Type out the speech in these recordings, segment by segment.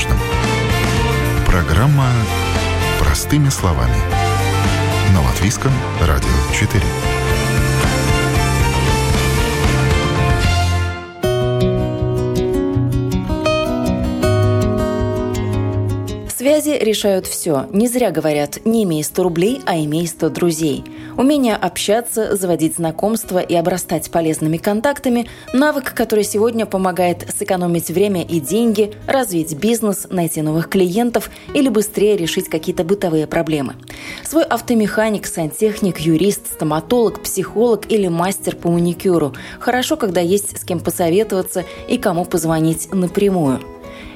важном. Программа «Простыми словами». На Латвийском радио 4. Связи решают все. Не зря говорят «не имей 100 рублей, а имей 100 друзей». Умение общаться, заводить знакомства и обрастать полезными контактами – навык, который сегодня помогает сэкономить время и деньги, развить бизнес, найти новых клиентов или быстрее решить какие-то бытовые проблемы. Свой автомеханик, сантехник, юрист, стоматолог, психолог или мастер по маникюру. Хорошо, когда есть с кем посоветоваться и кому позвонить напрямую.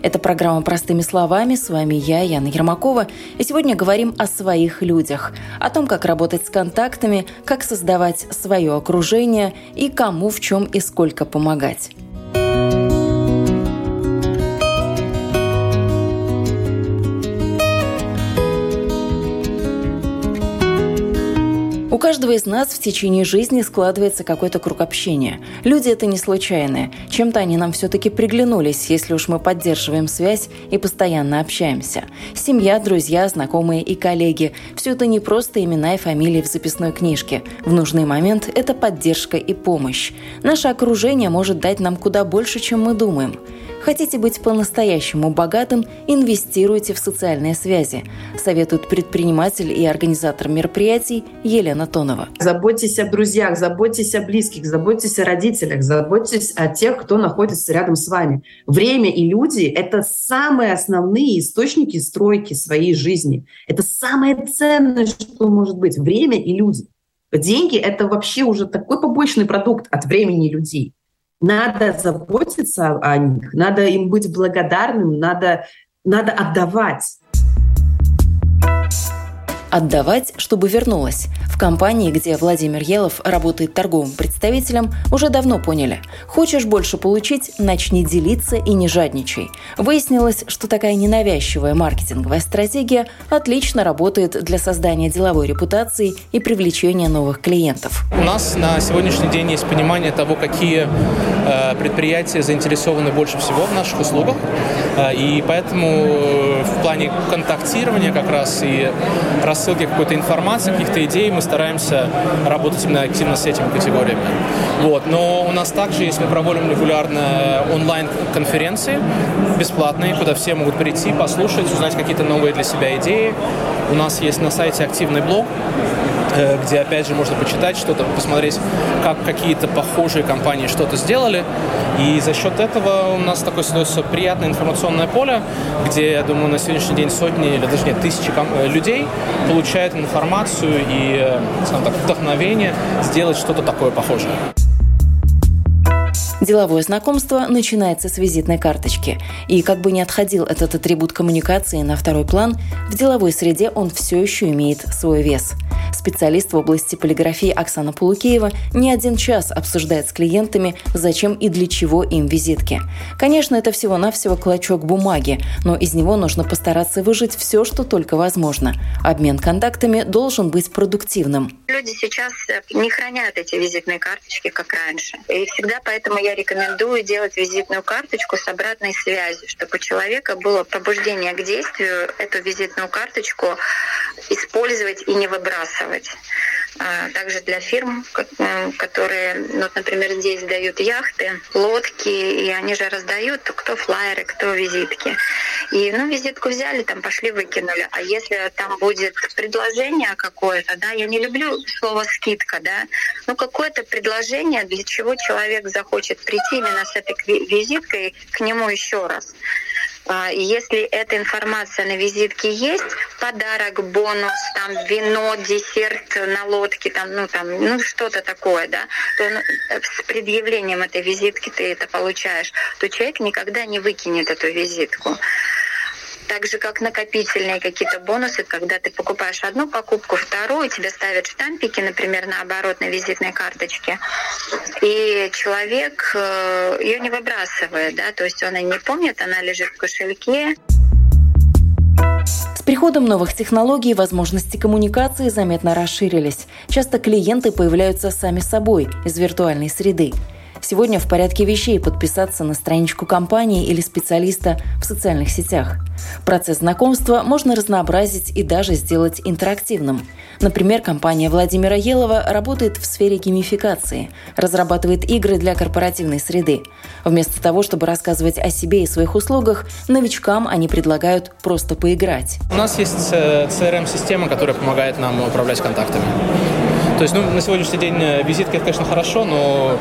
Это программа «Простыми словами». С вами я, Яна Ермакова. И сегодня говорим о своих людях. О том, как работать с контактами, как создавать свое окружение и кому в чем и сколько помогать. Каждого из нас в течение жизни складывается какой-то круг общения. Люди это не случайные. Чем-то они нам все-таки приглянулись, если уж мы поддерживаем связь и постоянно общаемся. Семья, друзья, знакомые и коллеги – все это не просто имена и фамилии в записной книжке. В нужный момент это поддержка и помощь. Наше окружение может дать нам куда больше, чем мы думаем. Хотите быть по-настоящему богатым – инвестируйте в социальные связи, советует предприниматель и организатор мероприятий Елена Тонова. Заботьтесь о друзьях, заботьтесь о близких, заботьтесь о родителях, заботьтесь о тех, кто находится рядом с вами. Время и люди – это самые основные источники стройки своей жизни. Это самое ценное, что может быть – время и люди. Деньги – это вообще уже такой побочный продукт от времени людей. Надо заботиться о них, надо им быть благодарным, надо, надо отдавать отдавать, чтобы вернулось. В компании, где Владимир Елов работает торговым представителем, уже давно поняли. Хочешь больше получить – начни делиться и не жадничай. Выяснилось, что такая ненавязчивая маркетинговая стратегия отлично работает для создания деловой репутации и привлечения новых клиентов. У нас на сегодняшний день есть понимание того, какие э, предприятия заинтересованы больше всего в наших услугах. Э, и поэтому э, в плане контактирования как раз и рас рассылки какой-то информации, каких-то идей, мы стараемся работать именно активно с этими категориями. Вот. Но у нас также есть, мы проводим регулярно онлайн-конференции бесплатные, куда все могут прийти, послушать, узнать какие-то новые для себя идеи. У нас есть на сайте активный блог, где, опять же, можно почитать что-то, посмотреть, как какие-то похожие компании что-то сделали. И за счет этого у нас такое создается приятное информационное поле, где, я думаю, на сегодняшний день сотни или даже нет, тысячи э, людей получают информацию и, э, так, вдохновение сделать что-то такое похожее. Деловое знакомство начинается с визитной карточки. И как бы не отходил этот атрибут коммуникации на второй план, в деловой среде он все еще имеет свой вес. Специалист в области полиграфии Оксана Полукеева не один час обсуждает с клиентами, зачем и для чего им визитки. Конечно, это всего-навсего клочок бумаги, но из него нужно постараться выжить все, что только возможно. Обмен контактами должен быть продуктивным. Люди сейчас не хранят эти визитные карточки, как раньше. И всегда поэтому я рекомендую делать визитную карточку с обратной связью, чтобы у человека было пробуждение к действию, эту визитную карточку использовать и не выбрасывать. А, также для фирм, которые, ну, например, здесь дают яхты, лодки, и они же раздают кто флайеры, кто визитки. И, ну, визитку взяли, там пошли, выкинули. А если там будет предложение какое-то, да, я не люблю слово скидка, да, ну, какое-то предложение, для чего человек захочет прийти именно с этой визиткой к нему еще раз. А, если эта информация на визитке есть, подарок, бонус, там вино, десерт на лодке, там, ну там, ну что-то такое, да, то ну, с предъявлением этой визитки ты это получаешь, то человек никогда не выкинет эту визитку. Так же, как накопительные какие-то бонусы, когда ты покупаешь одну покупку, вторую, тебе ставят штампики, например, на оборотной визитной карточке, и человек э, ее не выбрасывает, да, то есть он и не помнит, она лежит в кошельке. С приходом новых технологий возможности коммуникации заметно расширились. Часто клиенты появляются сами собой из виртуальной среды. Сегодня в порядке вещей подписаться на страничку компании или специалиста в социальных сетях. Процесс знакомства можно разнообразить и даже сделать интерактивным. Например, компания Владимира Елова работает в сфере геймификации, разрабатывает игры для корпоративной среды. Вместо того, чтобы рассказывать о себе и своих услугах, новичкам они предлагают просто поиграть. У нас есть CRM-система, которая помогает нам управлять контактами. То есть, ну, на сегодняшний день э, визитка, это, конечно, хорошо, но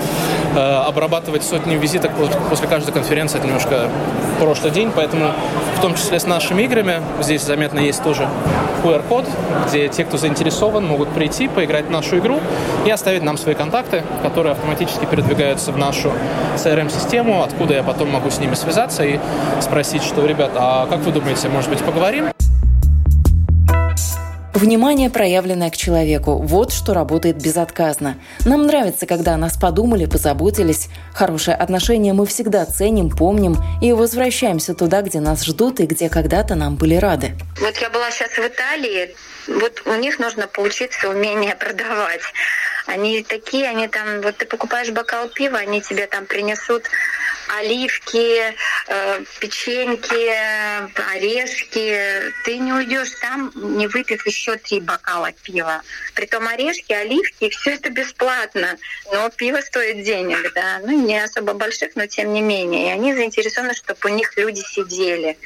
э, обрабатывать сотни визиток после каждой конференции – это немножко прошлый день, поэтому в том числе с нашими играми здесь заметно есть тоже QR-код, где те, кто заинтересован, могут прийти, поиграть в нашу игру и оставить нам свои контакты, которые автоматически передвигаются в нашу CRM-систему, откуда я потом могу с ними связаться и спросить, что, ребят, а как вы думаете, может быть, поговорим? Внимание, проявленное к человеку – вот что работает безотказно. Нам нравится, когда о нас подумали, позаботились. Хорошее отношение мы всегда ценим, помним и возвращаемся туда, где нас ждут и где когда-то нам были рады. Вот я была сейчас в Италии, вот у них нужно поучиться умение продавать. Они такие, они там, вот ты покупаешь бокал пива, они тебе там принесут оливки, э, печеньки, орешки. Ты не уйдешь там, не выпив еще три бокала пива. Притом орешки, оливки, все это бесплатно. Но пиво стоит денег, да. Ну, не особо больших, но тем не менее. И они заинтересованы, чтобы у них люди сидели.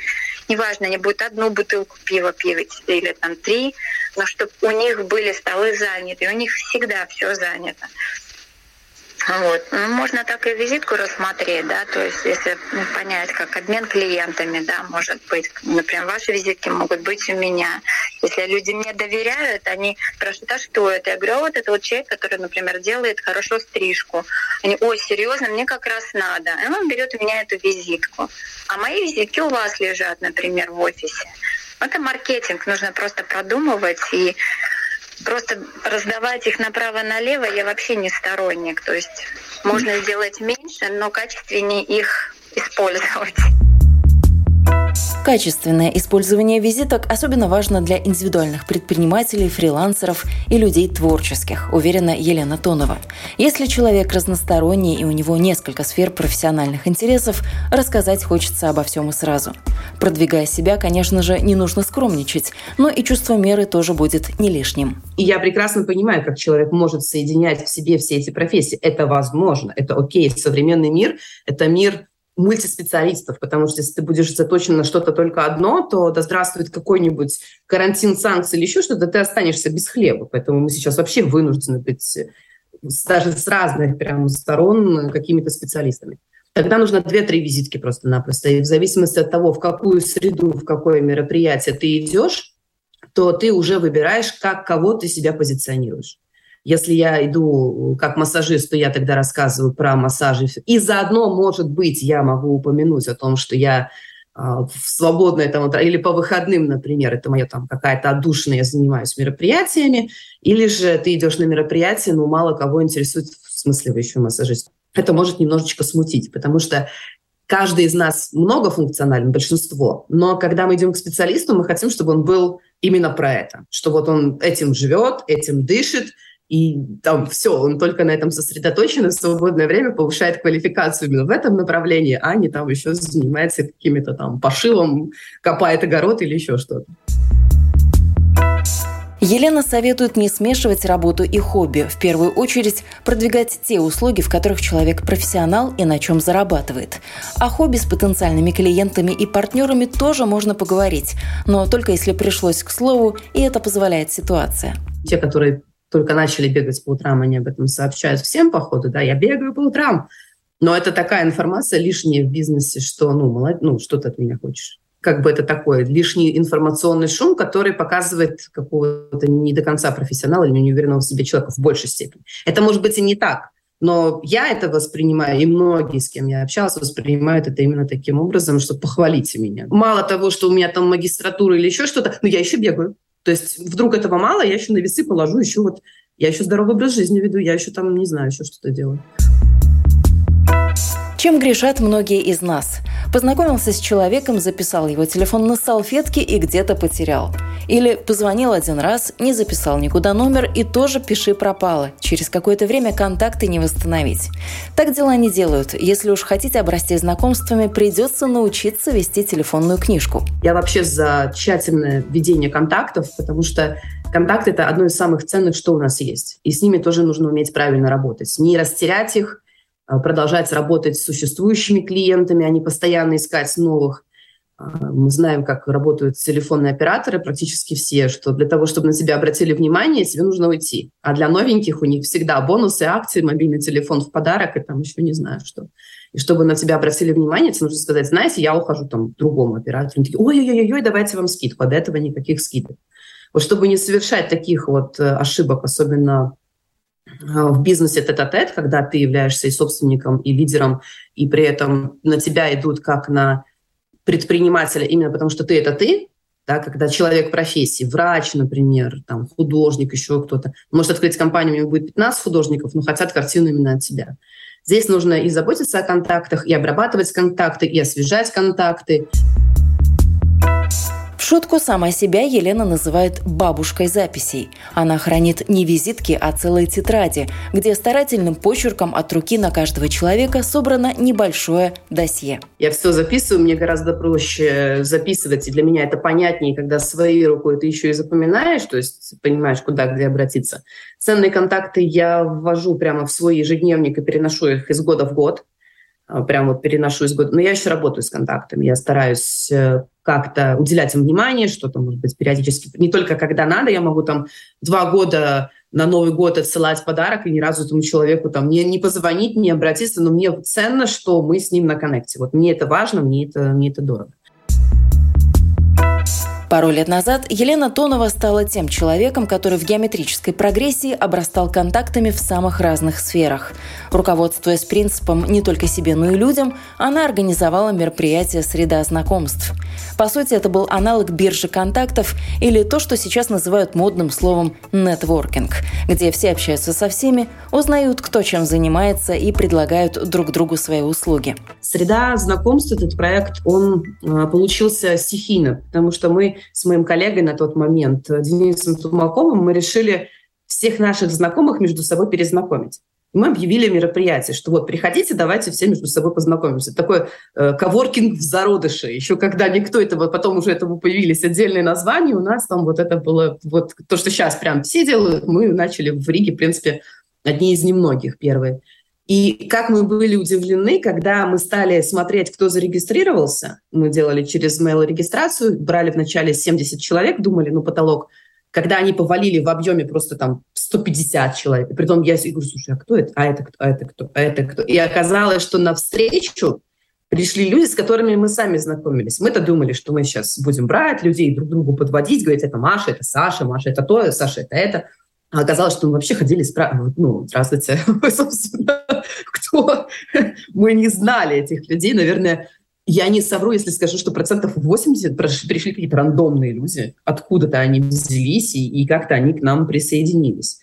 Неважно, они будут одну бутылку пива пить или там три, но чтобы у них были столы заняты. У них всегда все занято. Вот. Ну, можно так и визитку рассмотреть, да, то есть если ну, понять, как обмен клиентами, да, может быть, например, ваши визитки могут быть у меня. Если люди мне доверяют, они спрашивают, а что это? Я говорю, а вот это вот человек, который, например, делает хорошо стрижку. Они, ой, серьезно, мне как раз надо. И он берет у меня эту визитку. А мои визитки у вас лежат, например, в офисе. Это маркетинг, нужно просто продумывать и просто раздавать их направо-налево я вообще не сторонник. То есть можно сделать меньше, но качественнее их использовать. Качественное использование визиток особенно важно для индивидуальных предпринимателей, фрилансеров и людей творческих, уверена Елена Тонова. Если человек разносторонний и у него несколько сфер профессиональных интересов, рассказать хочется обо всем и сразу. Продвигая себя, конечно же, не нужно скромничать, но и чувство меры тоже будет не лишним. И я прекрасно понимаю, как человек может соединять в себе все эти профессии. Это возможно, это окей. Современный мир – это мир мультиспециалистов, потому что если ты будешь заточен на что-то только одно, то да здравствует какой-нибудь карантин, санкции или еще что-то, ты останешься без хлеба. Поэтому мы сейчас вообще вынуждены быть даже с разных прям сторон какими-то специалистами. Тогда нужно две-три визитки просто-напросто. И в зависимости от того, в какую среду, в какое мероприятие ты идешь, то ты уже выбираешь, как кого ты себя позиционируешь. Если я иду как массажист, то я тогда рассказываю про массажи. И заодно, может быть, я могу упомянуть о том, что я а, в свободное там, или по выходным, например, это моя там какая-то отдушина, я занимаюсь мероприятиями, или же ты идешь на мероприятие, но мало кого интересует, в смысле вы еще массажист. Это может немножечко смутить, потому что каждый из нас многофункционален, большинство, но когда мы идем к специалисту, мы хотим, чтобы он был именно про это, что вот он этим живет, этим дышит, и там все, он только на этом сосредоточен, и в свободное время повышает квалификацию именно в этом направлении, а не там еще занимается какими-то там пошивом, копает огород или еще что-то. Елена советует не смешивать работу и хобби. В первую очередь продвигать те услуги, в которых человек профессионал и на чем зарабатывает. О хобби с потенциальными клиентами и партнерами тоже можно поговорить, но только если пришлось к слову, и это позволяет ситуация. Те, которые только начали бегать по утрам, они об этом сообщают всем, походу, да, я бегаю по утрам. Но это такая информация лишняя в бизнесе, что, ну, молод... ну, что ты от меня хочешь? Как бы это такое лишний информационный шум, который показывает какого-то не до конца профессионала или неуверенного в себе человека в большей степени. Это может быть и не так, но я это воспринимаю, и многие, с кем я общалась, воспринимают это именно таким образом, что похвалите меня. Мало того, что у меня там магистратура или еще что-то, но я еще бегаю. То есть вдруг этого мало, я еще на весы положу еще вот, я еще здоровый образ жизни веду, я еще там, не знаю, еще что-то делаю. Чем грешат многие из нас? Познакомился с человеком, записал его телефон на салфетке и где-то потерял. Или позвонил один раз, не записал никуда номер и тоже пиши пропало. Через какое-то время контакты не восстановить. Так дела не делают. Если уж хотите обрасти знакомствами, придется научиться вести телефонную книжку. Я вообще за тщательное ведение контактов, потому что контакты — это одно из самых ценных, что у нас есть. И с ними тоже нужно уметь правильно работать. Не растерять их, продолжать работать с существующими клиентами, а не постоянно искать новых. А, мы знаем, как работают телефонные операторы, практически все, что для того, чтобы на тебя обратили внимание, тебе нужно уйти. А для новеньких у них всегда бонусы, акции, мобильный телефон в подарок и там еще не знаю что. И чтобы на тебя обратили внимание, тебе нужно сказать, знаете, я ухожу там к другому оператору. Они такие, ой-ой-ой, давайте вам скидку. А до этого никаких скидок. Вот чтобы не совершать таких вот э, ошибок, особенно в бизнесе тет-а-тет, когда ты являешься и собственником, и лидером, и при этом на тебя идут как на предпринимателя именно потому, что ты — это ты, да, когда человек профессии, врач, например, там, художник, еще кто-то, может открыть компанию, у него будет 15 художников, но хотят картину именно от тебя. Здесь нужно и заботиться о контактах, и обрабатывать контакты, и освежать контакты. Шутку сама себя Елена называет «бабушкой записей». Она хранит не визитки, а целые тетради, где старательным почерком от руки на каждого человека собрано небольшое досье. Я все записываю, мне гораздо проще записывать, и для меня это понятнее, когда своей рукой ты еще и запоминаешь, то есть понимаешь, куда, где обратиться. Ценные контакты я ввожу прямо в свой ежедневник и переношу их из года в год. А, прям вот переношу из года. Но я еще работаю с контактами. Я стараюсь э, как-то уделять им внимание, что-то, может быть, периодически. Не только когда надо, я могу там два года на Новый год отсылать подарок и ни разу этому человеку там не, не позвонить, не обратиться, но мне ценно, что мы с ним на коннекте. Вот мне это важно, мне это, мне это дорого. Пару лет назад Елена Тонова стала тем человеком, который в геометрической прогрессии обрастал контактами в самых разных сферах. Руководствуясь принципом «не только себе, но и людям», она организовала мероприятие «Среда знакомств». По сути, это был аналог биржи контактов или то, что сейчас называют модным словом «нетворкинг», где все общаются со всеми, узнают, кто чем занимается и предлагают друг другу свои услуги. «Среда знакомств» — этот проект, он э, получился стихийно, потому что мы с моим коллегой на тот момент, э, Денисом Тумаковым, мы решили всех наших знакомых между собой перезнакомить. мы объявили мероприятие, что вот приходите, давайте все между собой познакомимся. Такой э, коворкинг в зародыше. Еще когда никто этого, потом уже этому появились отдельные названия, у нас там вот это было, вот то, что сейчас прям все делают, мы начали в Риге, в принципе, одни из немногих первые. И как мы были удивлены, когда мы стали смотреть, кто зарегистрировался, мы делали через mail-регистрацию, брали вначале 70 человек, думали, ну, потолок, когда они повалили в объеме просто там 150 человек. И притом я говорю, слушай, а кто это? А это кто? А это кто? А это кто? И оказалось, что на встречу пришли люди, с которыми мы сами знакомились. Мы-то думали, что мы сейчас будем брать людей, друг другу подводить, говорить, это Маша, это Саша, Маша, это то, Саша, это это. А оказалось, что мы вообще ходили спрашивать, ну, здравствуйте, собственно, кто? Мы не знали этих людей. Наверное, я не совру, если скажу, что процентов 80 пришли какие-то рандомные люди. Откуда-то они взялись, и, и как-то они к нам присоединились.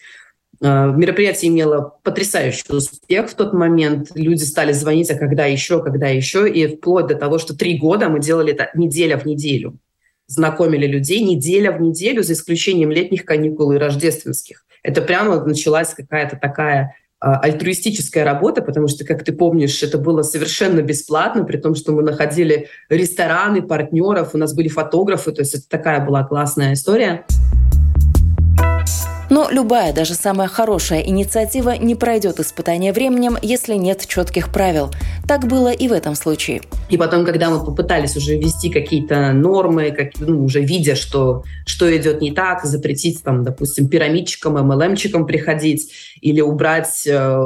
А, мероприятие имело потрясающий успех в тот момент. Люди стали звонить, а когда еще, когда еще. И вплоть до того, что три года мы делали это неделя в неделю знакомили людей неделя в неделю, за исключением летних каникул и рождественских. Это прямо началась какая-то такая а, альтруистическая работа, потому что, как ты помнишь, это было совершенно бесплатно, при том, что мы находили рестораны, партнеров, у нас были фотографы, то есть это такая была классная история. Но любая, даже самая хорошая инициатива не пройдет испытание временем, если нет четких правил. Так было и в этом случае. И потом, когда мы попытались уже ввести какие-то нормы, как, ну, уже видя, что, что идет не так, запретить, там, допустим, пирамидчикам, MLM-чикам приходить или убрать э,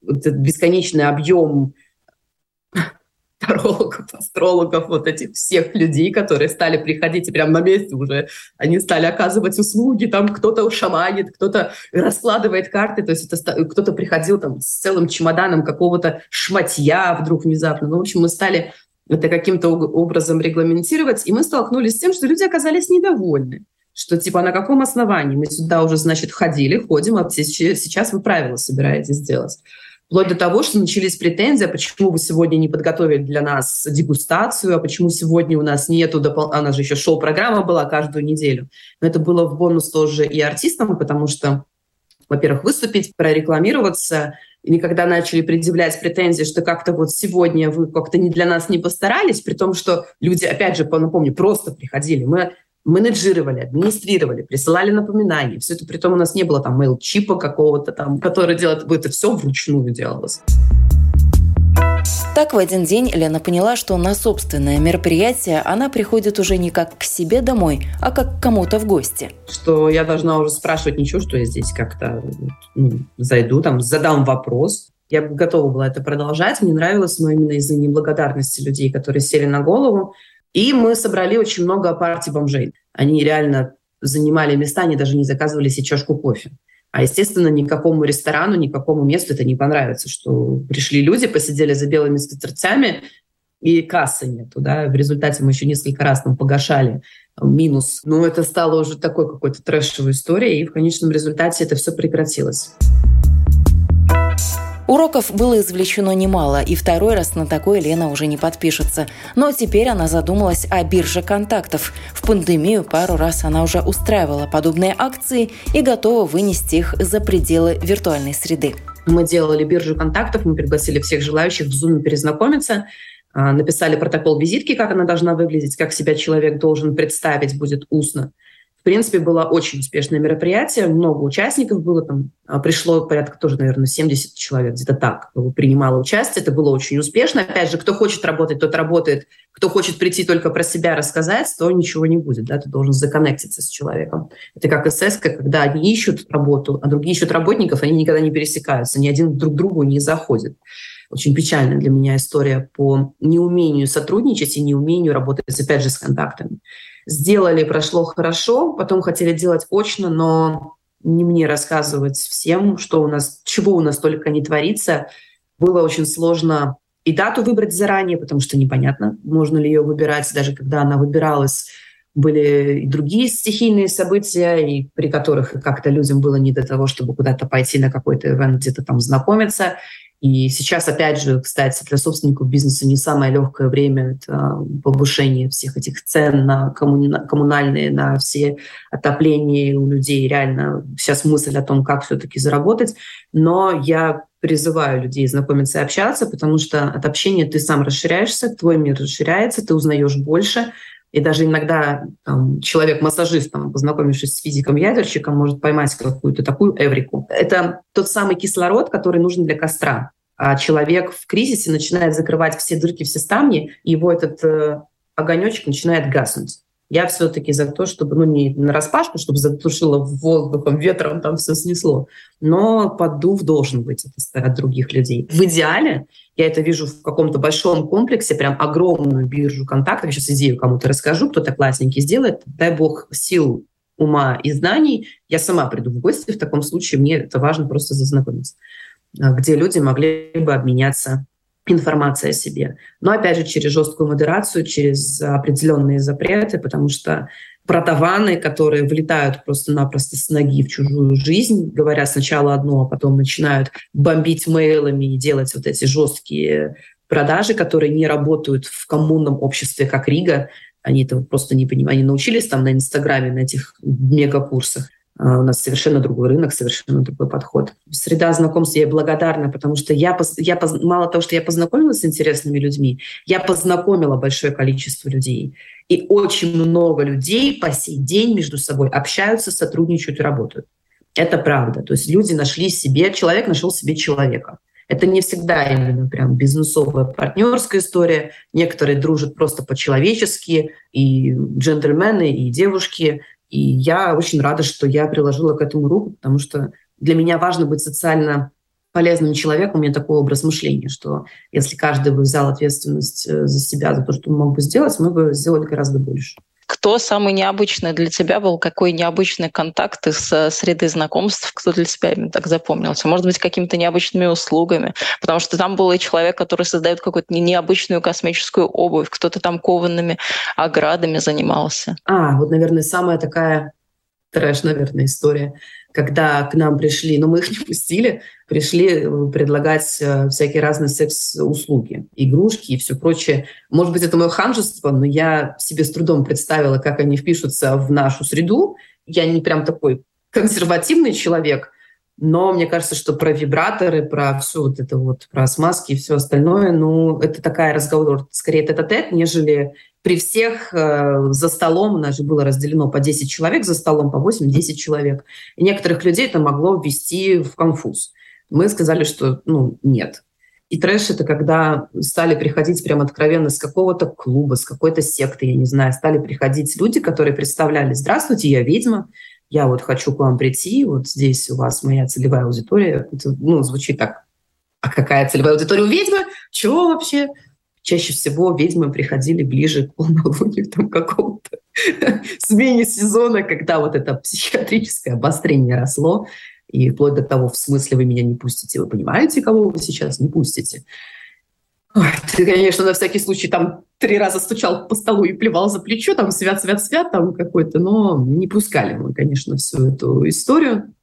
бесконечный объем тарологов, астрологов, вот этих всех людей, которые стали приходить и прямо на месте уже, они стали оказывать услуги, там кто-то шаманит, кто-то раскладывает карты, то есть это кто-то приходил там с целым чемоданом какого-то шматья вдруг внезапно. Ну, в общем, мы стали это каким-то образом регламентировать, и мы столкнулись с тем, что люди оказались недовольны что типа на каком основании мы сюда уже, значит, ходили, ходим, а сейчас вы правила собираетесь сделать. Вплоть до того, что начались претензии, а почему вы сегодня не подготовили для нас дегустацию, а почему сегодня у нас нету, допол... она же еще шоу-программа была каждую неделю. Но это было в бонус тоже и артистам, потому что, во-первых, выступить, прорекламироваться, и когда начали предъявлять претензии, что как-то вот сегодня вы как-то не для нас не постарались, при том, что люди, опять же, напомню, просто приходили. Мы менеджировали, администрировали, присылали напоминания. Все это при том у нас не было там мейл-чипа какого-то там, который делает, это все вручную делалось. Так в один день Лена поняла, что на собственное мероприятие она приходит уже не как к себе домой, а как к кому-то в гости. Что я должна уже спрашивать ничего, что я здесь как-то ну, зайду, там, задам вопрос. Я готова была это продолжать. Мне нравилось, но именно из-за неблагодарности людей, которые сели на голову, и мы собрали очень много партий бомжей. Они реально занимали места, они даже не заказывали себе чашку кофе. А, естественно, никакому ресторану, никакому месту это не понравится, что пришли люди, посидели за белыми скатертями, и кассы нету, да, в результате мы еще несколько раз там погашали минус. Но это стало уже такой какой-то трэшевой историей, и в конечном результате это все прекратилось. Уроков было извлечено немало, и второй раз на такое Лена уже не подпишется. Но теперь она задумалась о бирже контактов. В пандемию пару раз она уже устраивала подобные акции и готова вынести их за пределы виртуальной среды. Мы делали биржу контактов, мы пригласили всех желающих в Zoom перезнакомиться, а, написали протокол визитки, как она должна выглядеть, как себя человек должен представить будет устно – принципе, было очень успешное мероприятие, много участников было, там а, пришло порядка тоже, наверное, 70 человек, где-то так принимало участие, это было очень успешно. Опять же, кто хочет работать, тот работает, кто хочет прийти только про себя рассказать, то ничего не будет, да, ты должен законнектиться с человеком. Это как СС, когда одни ищут работу, а другие ищут работников, они никогда не пересекаются, ни один друг другу не заходит очень печальная для меня история по неумению сотрудничать и неумению работать, опять же, с контактами. Сделали, прошло хорошо, потом хотели делать очно, но не мне рассказывать всем, что у нас, чего у нас только не творится. Было очень сложно и дату выбрать заранее, потому что непонятно, можно ли ее выбирать, даже когда она выбиралась были и другие стихийные события, и при которых как-то людям было не до того, чтобы куда-то пойти на какой-то ивент, где-то там знакомиться. И сейчас, опять же, кстати, для собственников бизнеса не самое легкое время это повышение всех этих цен на коммунальные, на все отопления у людей. Реально сейчас мысль о том, как все-таки заработать. Но я призываю людей знакомиться и общаться, потому что от общения ты сам расширяешься, твой мир расширяется, ты узнаешь больше, и даже иногда там, человек-массажист, познакомившись с физиком-ядерщиком, может поймать какую-то такую эврику. Это тот самый кислород, который нужен для костра. А человек в кризисе начинает закрывать все дырки, все ставни, и его этот э, огонечек начинает гаснуть. Я все-таки за то, чтобы, ну, не на распашку, чтобы затушило воздухом, ветром там все снесло, но поддув должен быть от других людей. В идеале я это вижу в каком-то большом комплексе, прям огромную биржу контактов. Я сейчас идею кому-то расскажу, кто-то классненький сделает. Дай бог сил ума и знаний. Я сама приду в гости, в таком случае мне это важно просто зазнакомиться, а, где люди могли бы обменяться информация о себе. Но опять же через жесткую модерацию, через определенные запреты, потому что протаваны, которые влетают просто-напросто с ноги в чужую жизнь, говоря сначала одно, а потом начинают бомбить мейлами и делать вот эти жесткие продажи, которые не работают в коммунном обществе, как Рига. Они этого просто не понимают. Они научились там на Инстаграме, на этих мегакурсах. А, у нас совершенно другой рынок, совершенно другой подход. Среда знакомств я благодарна, потому что я, я мало того, что я познакомилась с интересными людьми, я познакомила большое количество людей. И очень много людей по сей день между собой общаются, сотрудничают и работают. Это правда. То есть люди нашли себе, человек нашел себе человека. Это не всегда именно прям бизнесовая партнерская история. Некоторые дружат просто по-человечески, и джентльмены, и девушки, и я очень рада, что я приложила к этому руку, потому что для меня важно быть социально полезным человеком. У меня такой образ мышления, что если каждый бы взял ответственность э, за себя, за то, что он мог бы сделать, мы бы сделали гораздо больше. Кто самый необычный для тебя был? Какой необычный контакт из э, среды знакомств? Кто для тебя именно так запомнился? Может быть, какими-то необычными услугами? Потому что там был и человек, который создает какую-то необычную космическую обувь, кто-то там коваными оградами занимался. А, вот, наверное, самая такая трэш, наверное, история. Когда к нам пришли, но мы их не пустили, пришли э, предлагать э, всякие разные секс-услуги, игрушки и все прочее. Может быть, это мое ханжество, но я себе с трудом представила, как они впишутся в нашу среду. Я не прям такой консервативный человек, но мне кажется, что про вибраторы, про все вот это вот, про смазки и все остальное, ну, это такая разговор скорее тет-а-тет, нежели при всех э, за столом, у нас же было разделено по 10 человек за столом, по 8-10 человек. И некоторых людей это могло ввести в конфуз. Мы сказали, что ну, нет. И трэш — это когда стали приходить прям откровенно с какого-то клуба, с какой-то секты, я не знаю, стали приходить люди, которые представляли «Здравствуйте, я ведьма, я вот хочу к вам прийти, вот здесь у вас моя целевая аудитория». Это, ну, звучит так. А какая целевая аудитория у ведьмы? Чего вообще? Чаще всего ведьмы приходили ближе к полнолунию, там какому-то смене сезона, когда вот это психиатрическое обострение росло, и вплоть до того, в смысле вы меня не пустите. Вы понимаете, кого вы сейчас не пустите? Ой, ты, конечно, на всякий случай там три раза стучал по столу и плевал за плечо, там свят, свят, свят там какой-то, но не пускали мы, конечно, всю эту историю.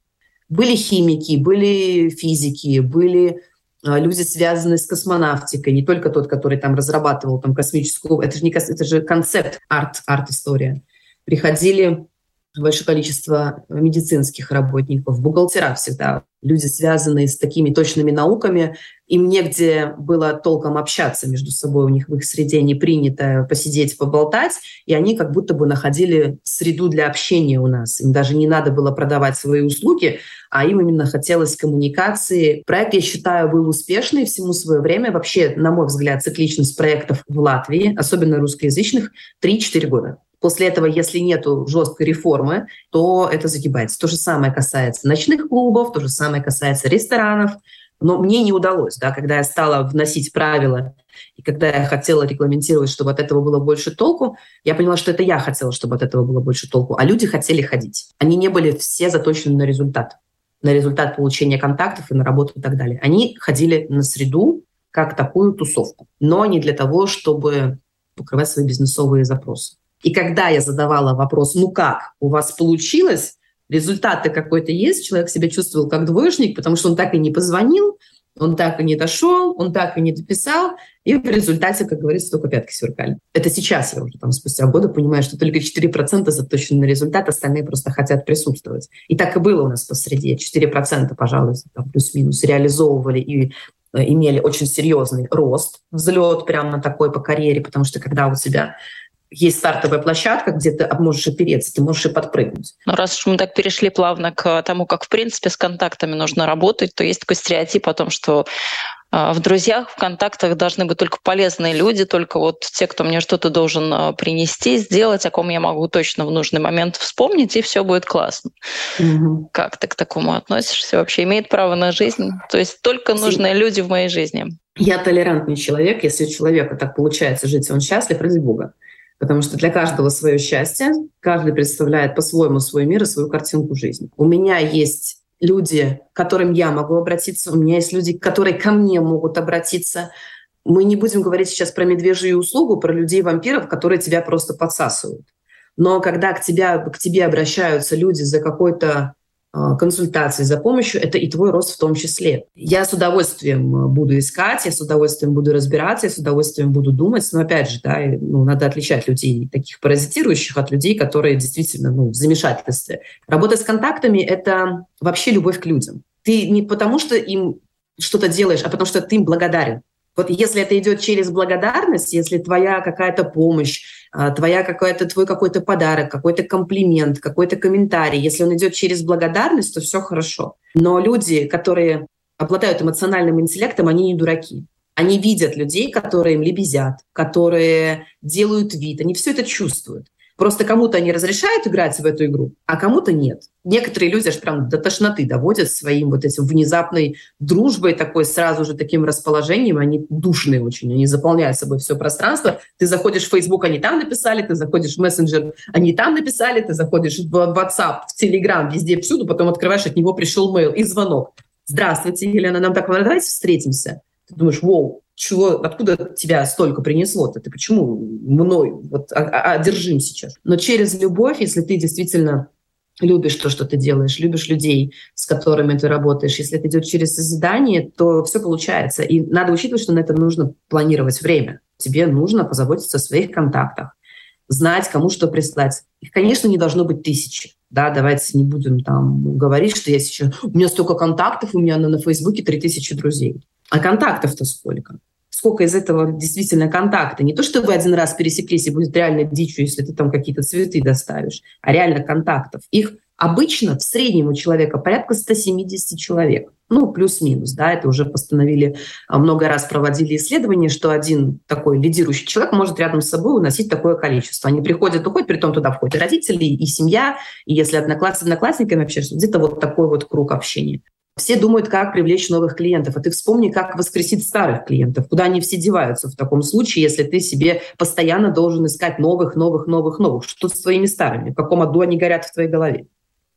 Были химики, были физики, были люди, связанные с космонавтикой, не только тот, который там разрабатывал там космическую, это же, не, это же концепт арт, арт-история. Приходили большое количество медицинских работников, бухгалтера всегда, люди, связанные с такими точными науками, им негде было толком общаться между собой, у них в их среде не принято посидеть, поболтать, и они как будто бы находили среду для общения у нас. Им даже не надо было продавать свои услуги, а им именно хотелось коммуникации. Проект, я считаю, был успешный всему свое время. Вообще, на мой взгляд, цикличность проектов в Латвии, особенно русскоязычных, 3-4 года. После этого, если нет жесткой реформы, то это загибается. То же самое касается ночных клубов, то же самое касается ресторанов. Но мне не удалось, да, когда я стала вносить правила и когда я хотела регламентировать, чтобы от этого было больше толку, я поняла, что это я хотела, чтобы от этого было больше толку, а люди хотели ходить. Они не были все заточены на результат, на результат получения контактов и на работу и так далее. Они ходили на среду как такую тусовку, но не для того, чтобы покрывать свои бизнесовые запросы. И когда я задавала вопрос, ну как, у вас получилось, результаты какой-то есть, человек себя чувствовал как двоечник, потому что он так и не позвонил, он так и не дошел, он так и не дописал, и в результате, как говорится, только пятки сверкали. Это сейчас я уже там спустя годы понимаю, что только 4% заточены на результат, остальные просто хотят присутствовать. И так и было у нас по среде. 4%, пожалуй, там, плюс-минус реализовывали и э, имели очень серьезный рост, взлет прямо такой по карьере, потому что когда у тебя есть стартовая площадка, где ты можешь опереться, ты можешь и подпрыгнуть. Но ну, раз уж мы так перешли плавно к тому, как в принципе с контактами нужно работать, то есть такой стереотип о том, что а, в друзьях, в контактах должны быть только полезные люди, только вот те, кто мне что-то должен а, принести, сделать, о ком я могу точно в нужный момент вспомнить, и все будет классно. Угу. Как ты к такому относишься? Вообще имеет право на жизнь? То есть только нужные люди в моей жизни. Я толерантный человек. Если у человека так получается жить, он счастлив, ради бога. Потому что для каждого свое счастье, каждый представляет по-своему свой мир и свою картинку жизни. У меня есть люди, к которым я могу обратиться, у меня есть люди, которые ко мне могут обратиться. Мы не будем говорить сейчас про медвежью услугу, про людей-вампиров, которые тебя просто подсасывают. Но когда к, тебя, к тебе обращаются люди за какой-то консультации, за помощью, это и твой рост в том числе. Я с удовольствием а, буду искать, я с удовольствием буду разбираться, я с удовольствием буду думать, но опять же, да, ну, надо отличать людей таких паразитирующих от людей, которые действительно ну, в замешательстве. Работа с контактами — это вообще любовь к людям. Ты не потому, что им что-то делаешь, а потому что ты им благодарен. Вот если это идет через благодарность, если твоя какая-то помощь, а, твоя какая-то, твой какой-то подарок, какой-то комплимент, какой-то комментарий, если он идет через благодарность, то все хорошо. Но люди, которые обладают эмоциональным интеллектом, они не дураки. Они видят людей, которые им лебезят, которые делают вид, они все это чувствуют. Просто кому-то они разрешают играть в эту игру, а кому-то нет. Некоторые люди аж прям до тошноты доводят своим вот этим внезапной дружбой, такой сразу же таким расположением. Они душные очень, они заполняют собой все пространство. Ты заходишь в Facebook, они там написали, ты заходишь в мессенджер, они там написали, ты заходишь в WhatsApp, в Telegram, везде, всюду, потом открываешь, от него пришел мейл и звонок. Здравствуйте, Елена, нам так давайте встретимся. Ты думаешь, воу, чего, откуда тебя столько принесло-то? Ты почему мной вот одержим сейчас? Но через любовь, если ты действительно любишь то, что ты делаешь, любишь людей, с которыми ты работаешь, если это идет через созидание, то все получается. И надо учитывать, что на это нужно планировать время. Тебе нужно позаботиться о своих контактах, знать, кому что прислать. Их, конечно, не должно быть тысячи. Да, давайте не будем там говорить, что я сейчас... У меня столько контактов, у меня на, на Фейсбуке 3000 друзей. А контактов-то сколько? сколько из этого действительно контакта. Не то, что вы один раз пересеклись и будет реально дичью, если ты там какие-то цветы доставишь, а реально контактов. Их обычно в среднем у человека порядка 170 человек. Ну, плюс-минус, да, это уже постановили, а, много раз проводили исследования, что один такой лидирующий человек может рядом с собой уносить такое количество. Они приходят, уходят, при том туда входят родители, и семья, и если однокласс с одноклассниками общаешься, где-то вот такой вот круг общения. Все думают, как привлечь новых клиентов. А ты вспомни, как воскресить старых клиентов. Куда они все деваются в таком случае, если ты себе постоянно должен искать новых, новых, новых, новых. Что с твоими старыми? В каком аду они горят в твоей голове?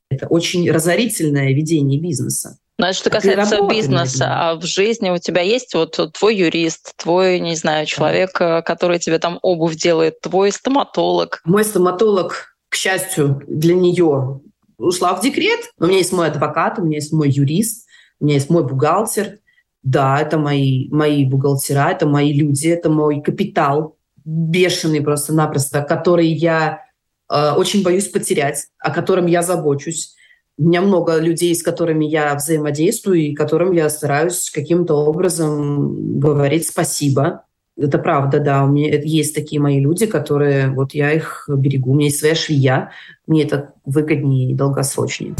Это очень разорительное ведение бизнеса. Но это что касается бизнеса, а в жизни у тебя есть вот твой юрист, твой, не знаю, человек, да. Э, который тебе там обувь делает, твой стоматолог. Мой стоматолог, к счастью, для нее ушла в декрет. У меня есть мой адвокат, у меня есть мой юрист, у меня есть мой бухгалтер. Да, это мои, мои бухгалтера, это мои люди, это мой капитал, бешеный просто-напросто, который я очень боюсь потерять, о котором я забочусь. У меня много людей, с которыми я взаимодействую, и которым я стараюсь каким-то образом говорить спасибо, это правда, да. У меня есть такие мои люди, которые вот я их берегу. У меня есть своя швея. Мне это выгоднее и долгосрочнее.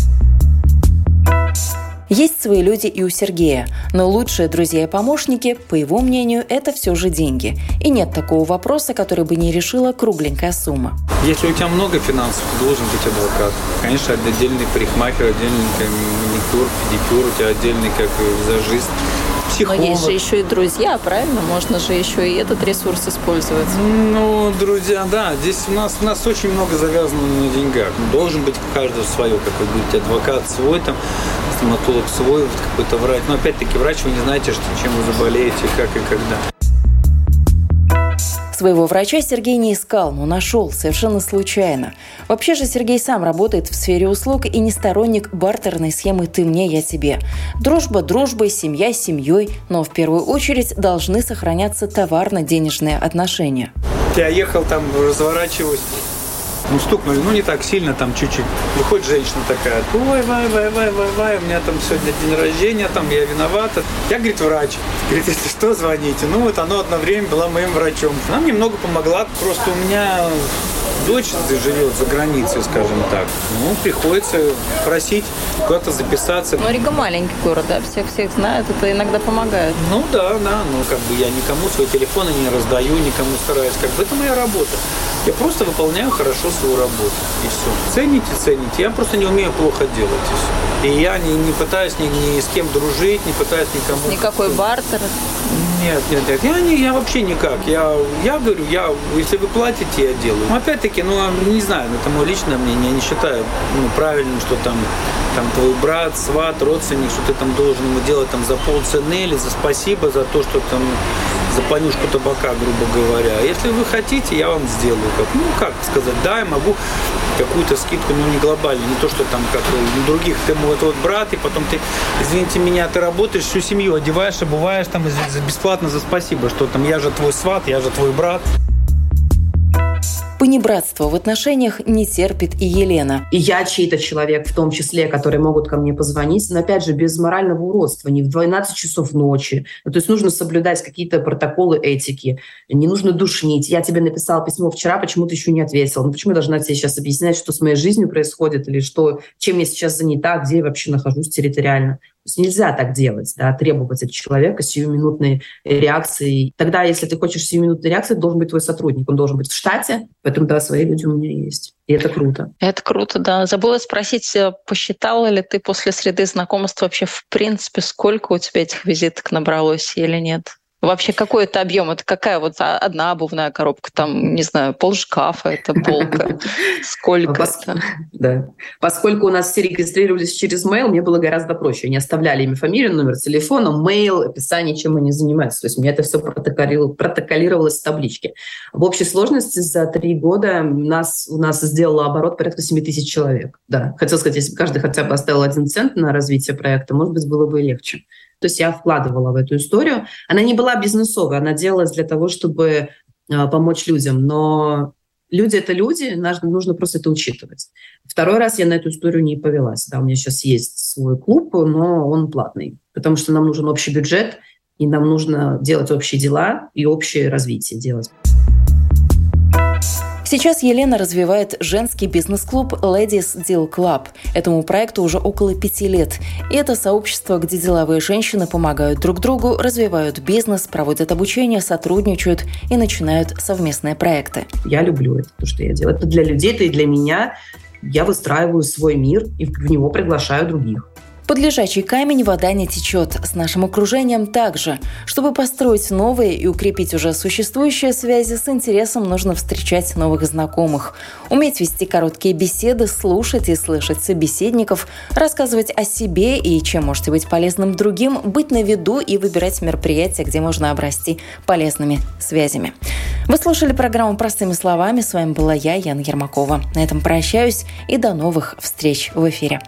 Есть свои люди и у Сергея, но лучшие друзья и помощники, по его мнению, это все же деньги. И нет такого вопроса, который бы не решила кругленькая сумма. Если у тебя много финансов, должен быть адвокат. Конечно, отдельный парикмахер, отдельный маникюр, педикюр, у тебя отдельный как визажист психолог. Но есть же еще и друзья, правильно? Можно же еще и этот ресурс использовать. Ну, друзья, да. Здесь у нас, у нас очень много завязано на деньгах. Должен быть каждый свое, как вы говорите, адвокат свой, там, стоматолог свой, вот какой-то врач. Но опять-таки врач, вы не знаете, что, чем вы заболеете, как и когда. Своего врача Сергей не искал, но нашел совершенно случайно. Вообще же Сергей сам работает в сфере услуг и не сторонник бартерной схемы «ты мне, я тебе». Дружба дружбой, семья семьей, но в первую очередь должны сохраняться товарно-денежные отношения. Я ехал там, разворачиваюсь, ну, стукнули, ну, не так сильно, там, чуть-чуть. Выходит женщина такая, ой, вай, вай, вай, вай, вай, у меня там сегодня день рождения, там, я виновата. Я, говорит, врач. Говорит, если что, звоните. Ну, вот оно одно время была моим врачом. Она мне много помогла, просто у меня дочь живет за границей, скажем так. Ну, приходится просить куда-то записаться. Но Рига маленький город, да, всех-всех знают, это иногда помогает. Ну да, да, ну как бы я никому свои телефоны не раздаю, никому стараюсь, как бы это моя работа. Я просто выполняю хорошо свою работу, и все. Цените, цените. Я просто не умею плохо делать, и все. И я не, не пытаюсь ни, ни с кем дружить, не пытаюсь никому... Никакой бартер? Нет, нет, нет. Я, не, я вообще никак. Я, я говорю, я, если вы платите, я делаю. Но опять-таки, ну, не знаю, это мое личное мнение. Я не считаю ну, правильным, что там, там твой брат, сват, родственник, что ты там должен ему делать там за полцены или за спасибо за то, что там за понюшку табака, грубо говоря. Если вы хотите, я вам сделаю. Как, ну, как сказать, да, я могу какую-то скидку, но не глобально, не то, что там как у других, ты мой вот, вот брат, и потом ты, извините меня, ты работаешь, всю семью одеваешь, обуваешь там за бесплатно за спасибо, что там я же твой сват, я же твой брат. Понебратство в отношениях не терпит и Елена. И я чей-то человек, в том числе, которые могут ко мне позвонить, но опять же без морального уродства, не в 12 часов ночи. Ну, то есть нужно соблюдать какие-то протоколы этики, не нужно душнить. Я тебе написал письмо вчера, почему ты еще не ответил? Ну почему я должна тебе сейчас объяснять, что с моей жизнью происходит или что, чем я сейчас занята, где я вообще нахожусь территориально? Нельзя так делать, да, требовать от человека сиюминутной реакции. Тогда, если ты хочешь сиюминутной реакции, должен быть твой сотрудник. Он должен быть в штате, поэтому, да, свои люди у меня есть. И это круто. Это круто, да. Забыла спросить, э, посчитала ли ты после среды знакомств вообще в принципе, сколько у тебя этих визиток набралось или нет? Вообще какой это объем? Это какая вот одна обувная коробка, там, не знаю, пол шкафа, это полка. Сколько это? Да. Поскольку у нас все регистрировались через mail, мне было гораздо проще. Они оставляли имя, фамилию, номер телефона, mail, описание, чем они занимаются. То есть у меня это все протоколировалось в табличке. В общей сложности за три года нас, у нас сделало оборот порядка 7 тысяч человек. Да. Хотел сказать, если бы каждый хотя бы оставил один цент на развитие проекта, может быть, было бы легче. То есть я вкладывала в эту историю. Она не была бизнесовой, она делалась для того, чтобы а, помочь людям. Но люди — это люди, нужно просто это учитывать. Второй раз я на эту историю не повелась. Да, у меня сейчас есть свой клуб, но он платный, потому что нам нужен общий бюджет, и нам нужно делать общие дела и общее развитие делать. Сейчас Елена развивает женский бизнес-клуб Ladies Deal Club. Этому проекту уже около пяти лет. И это сообщество, где деловые женщины помогают друг другу, развивают бизнес, проводят обучение, сотрудничают и начинают совместные проекты. Я люблю это, то, что я делаю. Это для людей, это и для меня. Я выстраиваю свой мир и в него приглашаю других. Под лежачий камень вода не течет. С нашим окружением также. Чтобы построить новые и укрепить уже существующие связи, с интересом нужно встречать новых знакомых. Уметь вести короткие беседы, слушать и слышать собеседников, рассказывать о себе и чем можете быть полезным другим, быть на виду и выбирать мероприятия, где можно обрасти полезными связями. Вы слушали программу «Простыми словами». С вами была я, Яна Ермакова. На этом прощаюсь и до новых встреч в эфире.